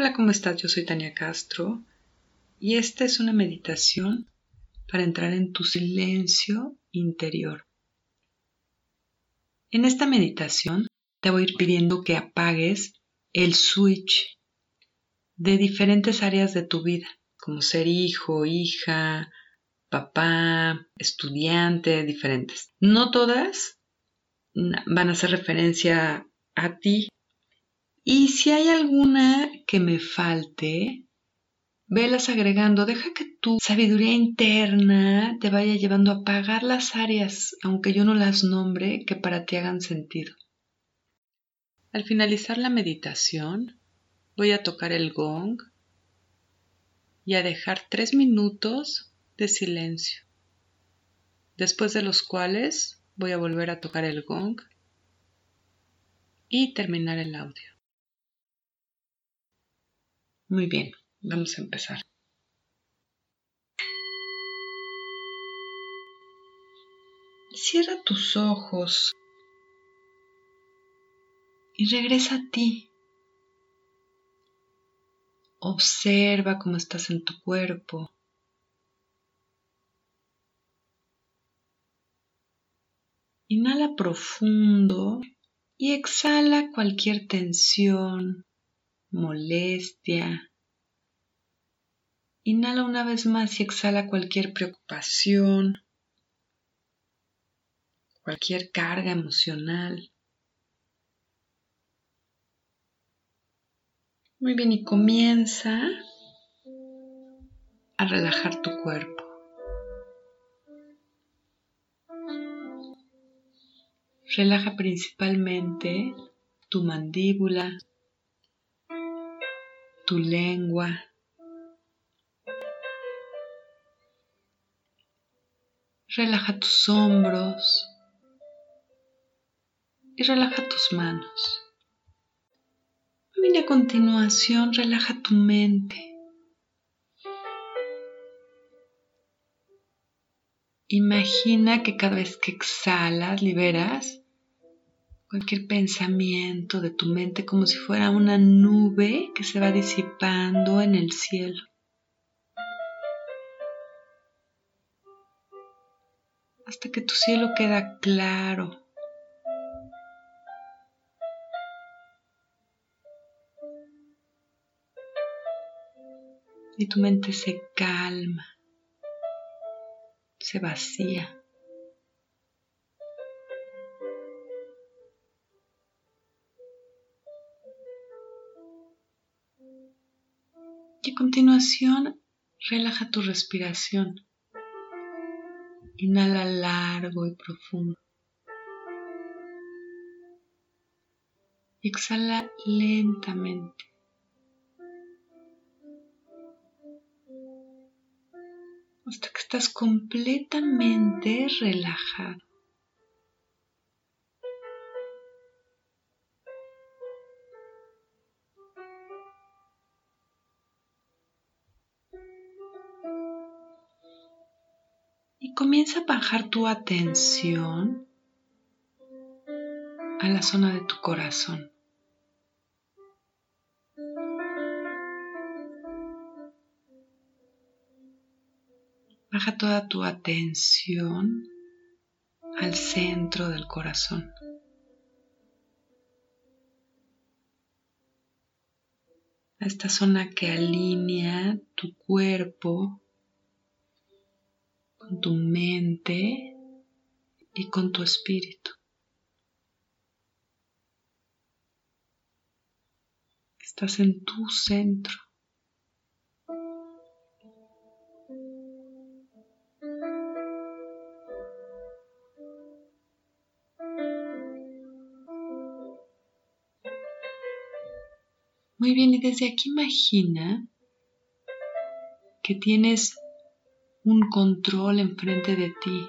Hola, ¿cómo estás? Yo soy Tania Castro y esta es una meditación para entrar en tu silencio interior. En esta meditación te voy a ir pidiendo que apagues el switch de diferentes áreas de tu vida, como ser hijo, hija, papá, estudiante, diferentes. No todas van a hacer referencia a ti y si hay alguna que me falte, velas agregando. Deja que tu sabiduría interna te vaya llevando a apagar las áreas, aunque yo no las nombre, que para ti hagan sentido. Al finalizar la meditación, voy a tocar el gong y a dejar tres minutos de silencio, después de los cuales voy a volver a tocar el gong y terminar el audio. Muy bien, vamos a empezar. Cierra tus ojos y regresa a ti. Observa cómo estás en tu cuerpo. Inhala profundo y exhala cualquier tensión, molestia. Inhala una vez más y exhala cualquier preocupación, cualquier carga emocional. Muy bien, y comienza a relajar tu cuerpo. Relaja principalmente tu mandíbula, tu lengua. Relaja tus hombros y relaja tus manos. Y a continuación relaja tu mente. Imagina que cada vez que exhalas, liberas cualquier pensamiento de tu mente como si fuera una nube que se va disipando en el cielo. Hasta que tu cielo queda claro. Y tu mente se calma, se vacía. Y a continuación, relaja tu respiración. Inhala largo y profundo. Exhala lentamente. Hasta que estás completamente relajado. Comienza a bajar tu atención a la zona de tu corazón. Baja toda tu atención al centro del corazón. A esta zona que alinea tu cuerpo con tu mente y con tu espíritu. Estás en tu centro. Muy bien, y desde aquí imagina que tienes un control enfrente de ti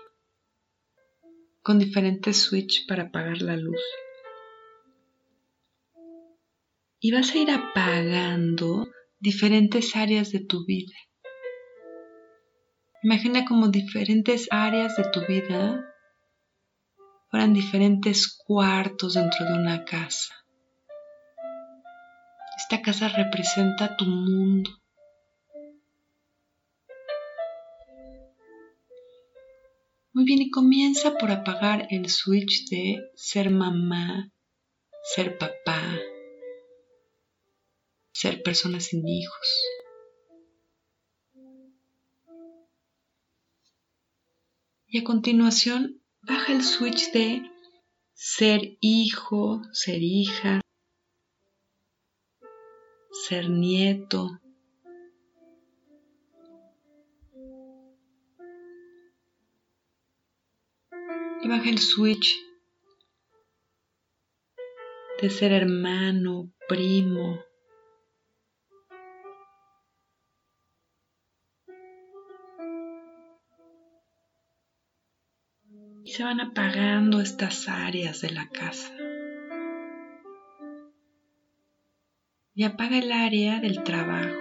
con diferentes switches para apagar la luz. Y vas a ir apagando diferentes áreas de tu vida. Imagina como diferentes áreas de tu vida fueran diferentes cuartos dentro de una casa. Esta casa representa tu mundo. Muy bien, y comienza por apagar el switch de ser mamá, ser papá, ser persona sin hijos. Y a continuación, baja el switch de ser hijo, ser hija, ser nieto. Y baja el switch de ser hermano, primo, y se van apagando estas áreas de la casa. Y apaga el área del trabajo,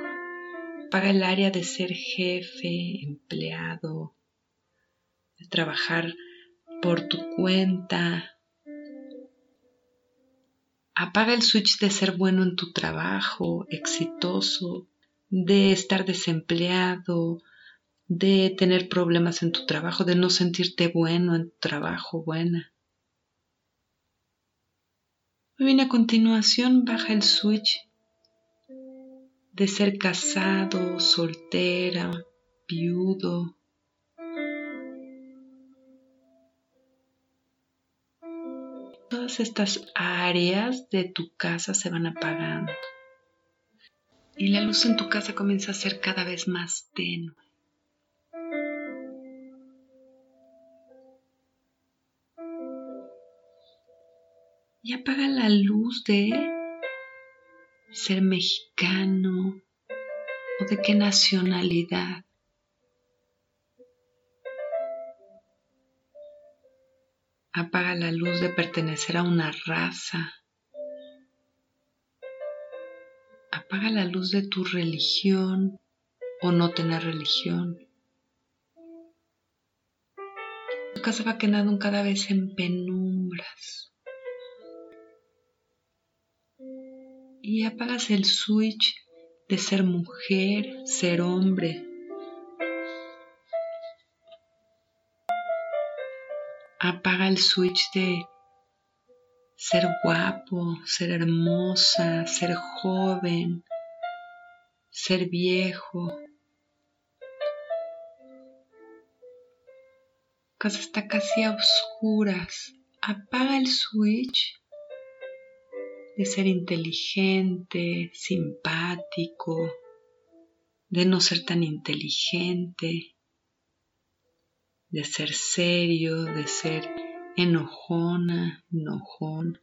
apaga el área de ser jefe, empleado, de trabajar por tu cuenta. Apaga el switch de ser bueno en tu trabajo, exitoso, de estar desempleado, de tener problemas en tu trabajo, de no sentirte bueno en tu trabajo, buena. Muy bien, a continuación baja el switch de ser casado, soltera, viudo. Estas áreas de tu casa se van apagando y la luz en tu casa comienza a ser cada vez más tenue. y apaga la luz de ser mexicano o de qué nacionalidad. Apaga la luz de pertenecer a una raza. Apaga la luz de tu religión o no tener religión. Tu casa va quedando cada vez en penumbras. y apagas el switch de ser mujer, ser hombre. Apaga el switch de ser guapo, ser hermosa, ser joven, ser viejo. Casa está casi a oscuras. Apaga el switch de ser inteligente, simpático, de no ser tan inteligente, de ser serio, de ser enojona, enojón.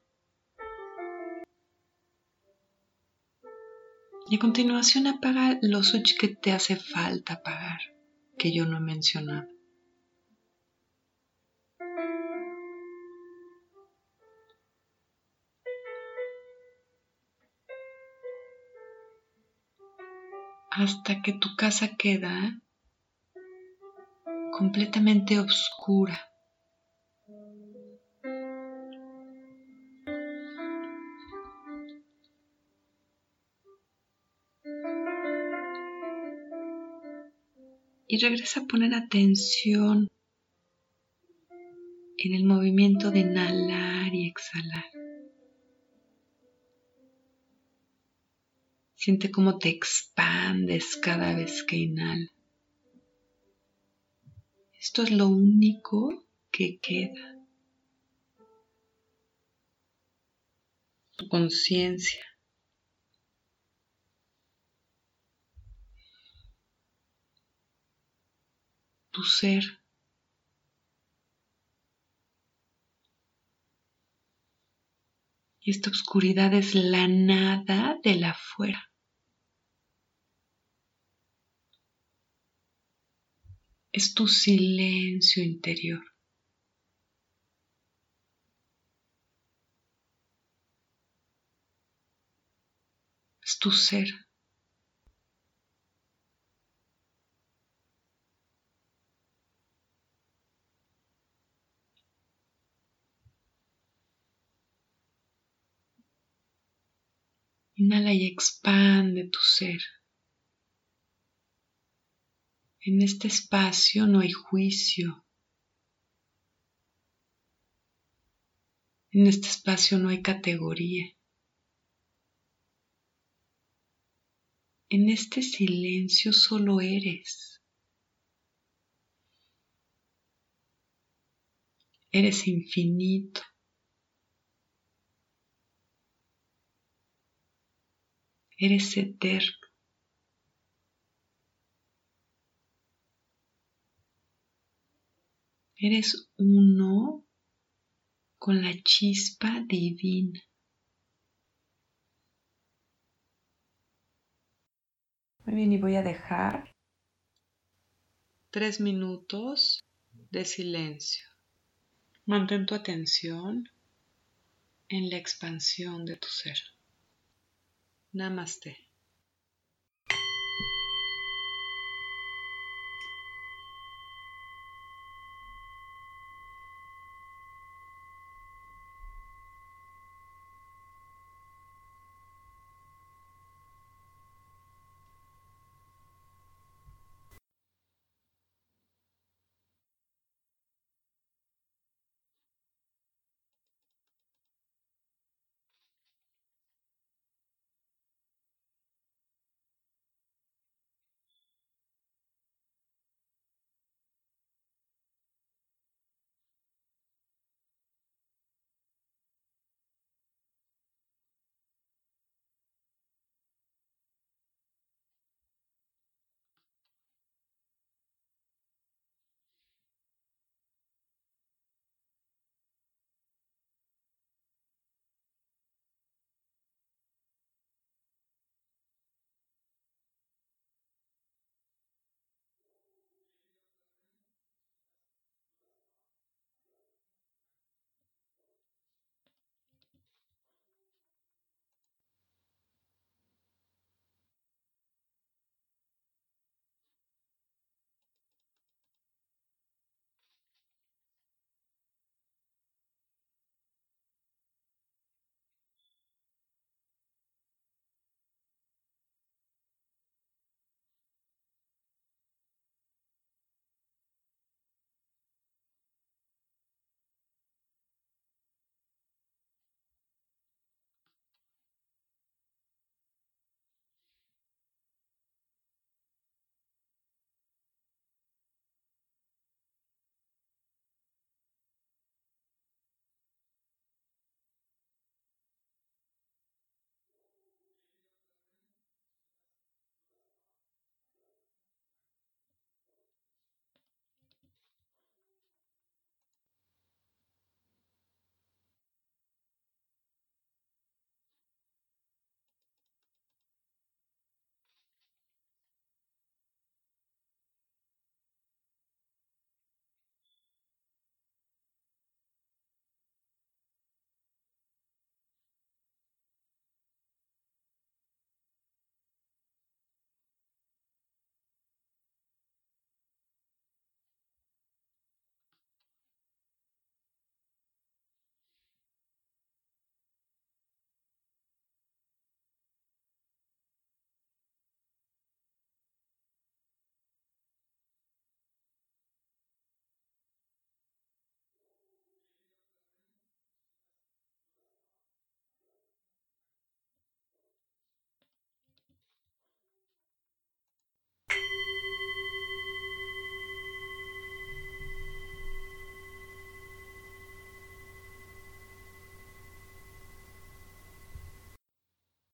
Y a continuación apaga los switch que te hace falta apagar, que yo no he mencionado. hasta que tu casa queda completamente oscura. Y regresa a poner atención en el movimiento de inhalar y exhalar. Siente cómo te expandes cada vez que inhalas. Esto es lo único que queda. Tu conciencia. Tu ser. Y esta oscuridad es la nada de la afuera. Es tu silencio interior. Es tu ser. Inhala y expande tu ser. En este espacio no hay juicio. En este espacio no hay categoría. En este silencio solo eres. Eres infinito. Eres eterno. Eres uno con la chispa divina. Muy bien, y voy a dejar tres minutos de silencio. Mantén tu atención en la expansión de tu ser. Namaste.